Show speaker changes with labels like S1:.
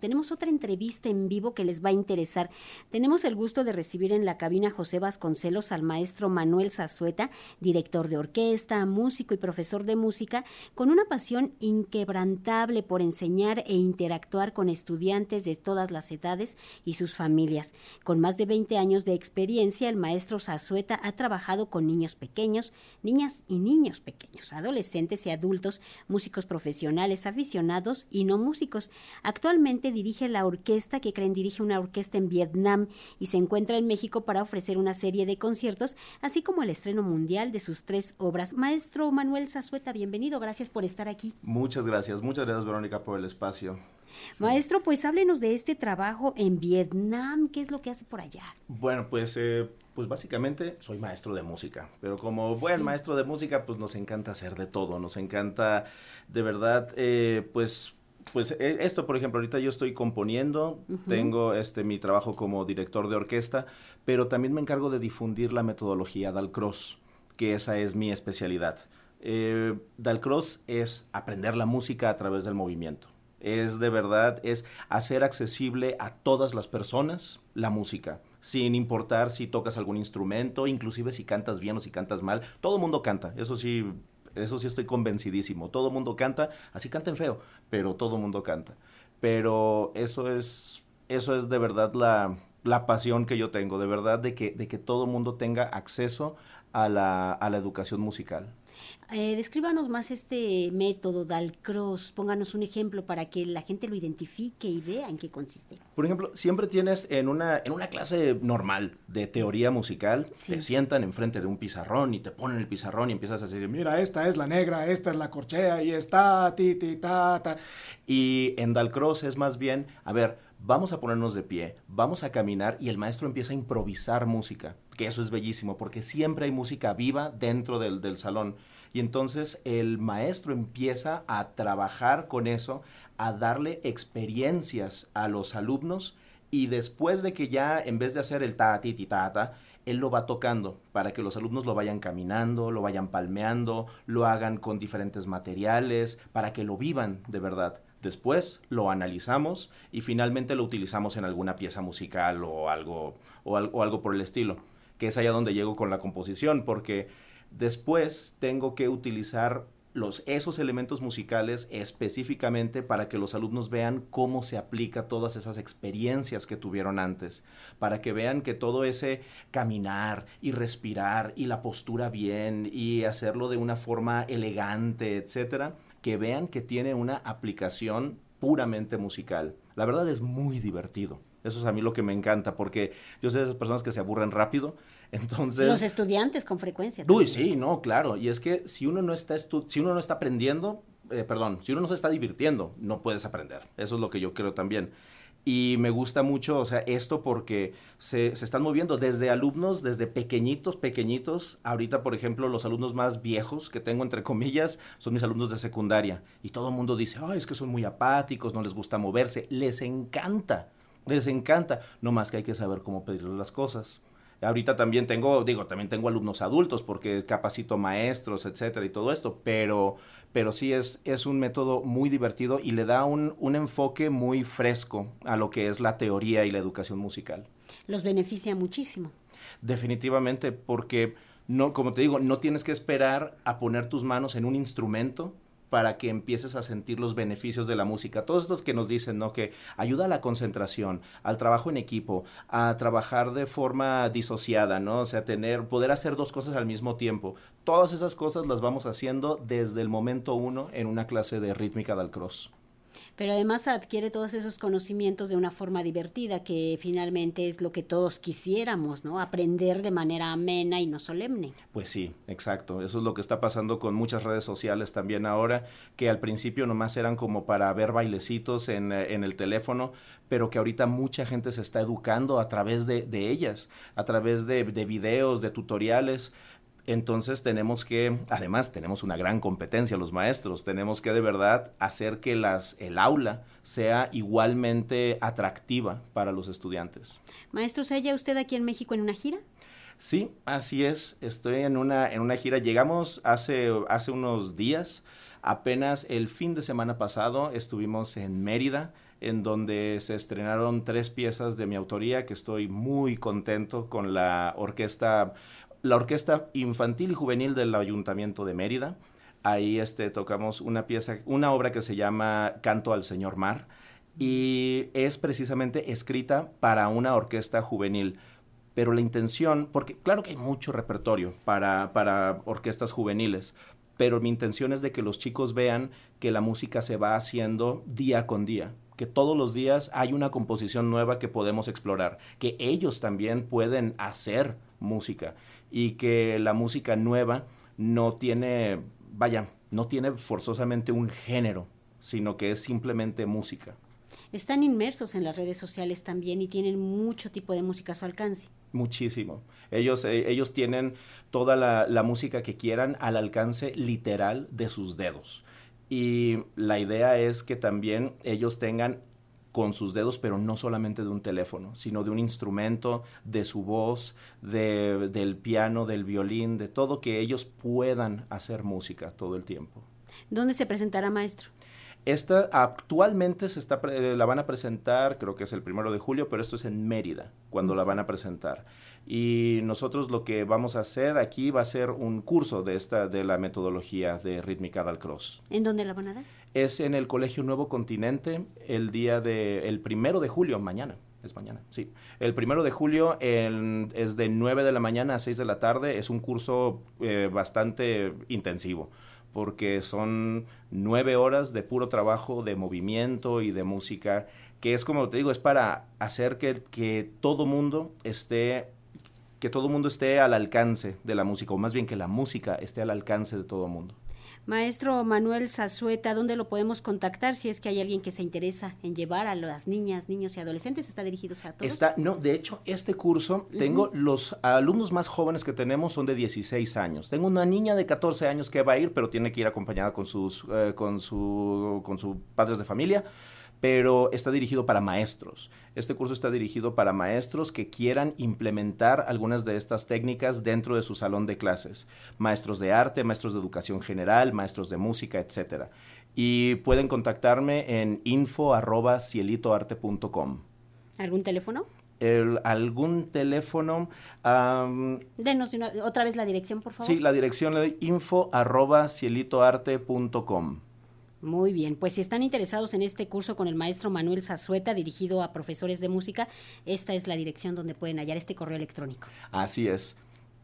S1: Tenemos otra entrevista en vivo que les va a interesar. Tenemos el gusto de recibir en la cabina José Vasconcelos al maestro Manuel Zazueta, director de orquesta, músico y profesor de música, con una pasión inquebrantable por enseñar e interactuar con estudiantes de todas las edades y sus familias. Con más de 20 años de experiencia, el maestro Zazueta ha trabajado con niños pequeños, niñas y niños pequeños, adolescentes y adultos, músicos profesionales, aficionados y no músicos. Actualmente dirige la orquesta que creen dirige una orquesta en Vietnam y se encuentra en México para ofrecer una serie de conciertos, así como el estreno mundial de sus tres obras. Maestro Manuel Zazueta, bienvenido, gracias por estar aquí.
S2: Muchas gracias, muchas gracias Verónica por el espacio.
S1: Maestro, pues háblenos de este trabajo en Vietnam, ¿qué es lo que hace por allá?
S2: Bueno, pues eh, pues básicamente soy maestro de música, pero como buen maestro de música, pues nos encanta hacer de todo, nos encanta de verdad, eh, pues pues e, esto, por ejemplo, ahorita yo estoy componiendo, tengo este mi trabajo como director de orquesta, pero también me encargo de difundir la metodología Dalcross, que esa es mi especialidad. Eh, Dalcross es aprender la música a través del movimiento. Es de verdad, es hacer accesible a todas las personas la música, sin importar si tocas algún instrumento, inclusive si cantas bien o si cantas mal. Todo el mundo canta, eso sí, eso sí estoy convencidísimo. Todo mundo canta, así canten feo, pero todo mundo canta. Pero eso es, eso es de verdad la, la pasión que yo tengo, de verdad, de que, de que todo mundo tenga acceso a la, a la educación musical.
S1: Eh, descríbanos más este método Dalcross, pónganos un ejemplo para que la gente lo identifique y vea en qué consiste.
S2: Por ejemplo, siempre tienes en una, en una clase normal de teoría musical, te sientan enfrente de un pizarrón y te ponen el pizarrón y empiezas a decir, mira, esta es la negra, esta es la corchea y está, ti, ti, ta, ta. Y en Dalcross es más bien, a ver, vamos a ponernos de pie, vamos a caminar y el maestro empieza a improvisar música, que eso es bellísimo, porque siempre hay música viva dentro del, del salón. Y entonces el maestro empieza a trabajar con eso, a darle experiencias a los alumnos y después de que ya en vez de hacer el ta ti ti ta ta, él lo va tocando para que los alumnos lo vayan caminando, lo vayan palmeando, lo hagan con diferentes materiales, para que lo vivan de verdad. Después lo analizamos y finalmente lo utilizamos en alguna pieza musical o algo, o, algo por el estilo, que es allá donde llego con la composición, porque después tengo que utilizar los, esos elementos musicales específicamente para que los alumnos vean cómo se aplica todas esas experiencias que tuvieron antes, para que vean que todo ese caminar y respirar y la postura bien y hacerlo de una forma elegante, etcétera, que vean que tiene una aplicación puramente musical. La verdad es muy divertido. Eso es a mí lo que me encanta, porque yo soy de esas personas que se aburren rápido. Entonces.
S1: Los estudiantes con frecuencia.
S2: Uy, sí, no, claro. Y es que si uno no está, si uno no está aprendiendo, eh, perdón, si uno no se está divirtiendo, no puedes aprender. Eso es lo que yo creo también. Y me gusta mucho, o sea, esto porque se, se, están moviendo desde alumnos, desde pequeñitos, pequeñitos. Ahorita, por ejemplo, los alumnos más viejos que tengo, entre comillas, son mis alumnos de secundaria. Y todo el mundo dice, ay, es que son muy apáticos, no les gusta moverse. Les encanta, les encanta. No más que hay que saber cómo pedirles las cosas. Ahorita también tengo, digo, también tengo alumnos adultos porque capacito maestros, etcétera, y todo esto, pero, pero sí es, es un método muy divertido y le da un, un enfoque muy fresco a lo que es la teoría y la educación musical.
S1: Los beneficia muchísimo.
S2: Definitivamente, porque no, como te digo, no tienes que esperar a poner tus manos en un instrumento para que empieces a sentir los beneficios de la música. Todos estos que nos dicen, ¿no? Que ayuda a la concentración, al trabajo en equipo, a trabajar de forma disociada, ¿no? O sea, tener, poder hacer dos cosas al mismo tiempo. Todas esas cosas las vamos haciendo desde el momento uno en una clase de rítmica del cross
S1: pero además adquiere todos esos conocimientos de una forma divertida, que finalmente es lo que todos quisiéramos, ¿no? Aprender de manera amena y no solemne.
S2: Pues sí, exacto. Eso es lo que está pasando con muchas redes sociales también ahora, que al principio nomás eran como para ver bailecitos en, eh, en el teléfono, pero que ahorita mucha gente se está educando a través de, de ellas, a través de, de videos, de tutoriales, entonces tenemos que, además tenemos una gran competencia los maestros, tenemos que de verdad hacer que las, el aula sea igualmente atractiva para los estudiantes.
S1: Maestro, ¿se halla usted aquí en México en una gira?
S2: Sí, así es, estoy en una, en una gira. Llegamos hace, hace unos días, apenas el fin de semana pasado estuvimos en Mérida, en donde se estrenaron tres piezas de mi autoría, que estoy muy contento con la orquesta, la orquesta infantil y juvenil del Ayuntamiento de Mérida. Ahí este, tocamos una pieza, una obra que se llama Canto al Señor Mar y es precisamente escrita para una orquesta juvenil. Pero la intención, porque claro que hay mucho repertorio para, para orquestas juveniles, pero mi intención es de que los chicos vean que la música se va haciendo día con día, que todos los días hay una composición nueva que podemos explorar, que ellos también pueden hacer música y que la música nueva no tiene, vaya, no tiene forzosamente un género, sino que es simplemente música.
S1: Están inmersos en las redes sociales también y tienen mucho tipo de música a su alcance.
S2: Muchísimo. Ellos, eh, ellos tienen toda la, la música que quieran al alcance literal de sus dedos. Y la idea es que también ellos tengan con sus dedos, pero no solamente de un teléfono, sino de un instrumento, de su voz, de, del piano, del violín, de todo que ellos puedan hacer música todo el tiempo.
S1: ¿Dónde se presentará, maestro?
S2: Esta actualmente se está, la van a presentar, creo que es el primero de julio, pero esto es en Mérida, cuando la van a presentar. Y nosotros lo que vamos a hacer aquí va a ser un curso de esta, de la metodología de rítmica del cross.
S1: ¿En dónde la van a dar?
S2: Es en el Colegio Nuevo Continente, el día de, el primero de julio, mañana. Es mañana, sí. El primero de julio es de 9 de la mañana a 6 de la tarde. Es un curso eh, bastante intensivo porque son nueve horas de puro trabajo, de movimiento y de música, que es como te digo, es para hacer que, que todo mundo esté que todo mundo esté al alcance de la música, o más bien que la música esté al alcance de todo mundo.
S1: Maestro Manuel Zazueta, ¿dónde lo podemos contactar si es que hay alguien que se interesa en llevar a las niñas, niños y adolescentes? ¿Está dirigido a todos?
S2: Está, no, de hecho, este curso, tengo los alumnos más jóvenes que tenemos son de 16 años. Tengo una niña de 14 años que va a ir, pero tiene que ir acompañada con sus, eh, con su, con sus padres de familia pero está dirigido para maestros. Este curso está dirigido para maestros que quieran implementar algunas de estas técnicas dentro de su salón de clases. Maestros de arte, maestros de educación general, maestros de música, etc. Y pueden contactarme en info.cielitoarte.com.
S1: ¿Algún teléfono?
S2: algún teléfono.
S1: Denos otra vez la dirección, por favor.
S2: Sí, la dirección es info.cielitoarte.com.
S1: Muy bien, pues si están interesados en este curso con el maestro Manuel Zazueta, dirigido a profesores de música, esta es la dirección donde pueden hallar este correo electrónico.
S2: Así es.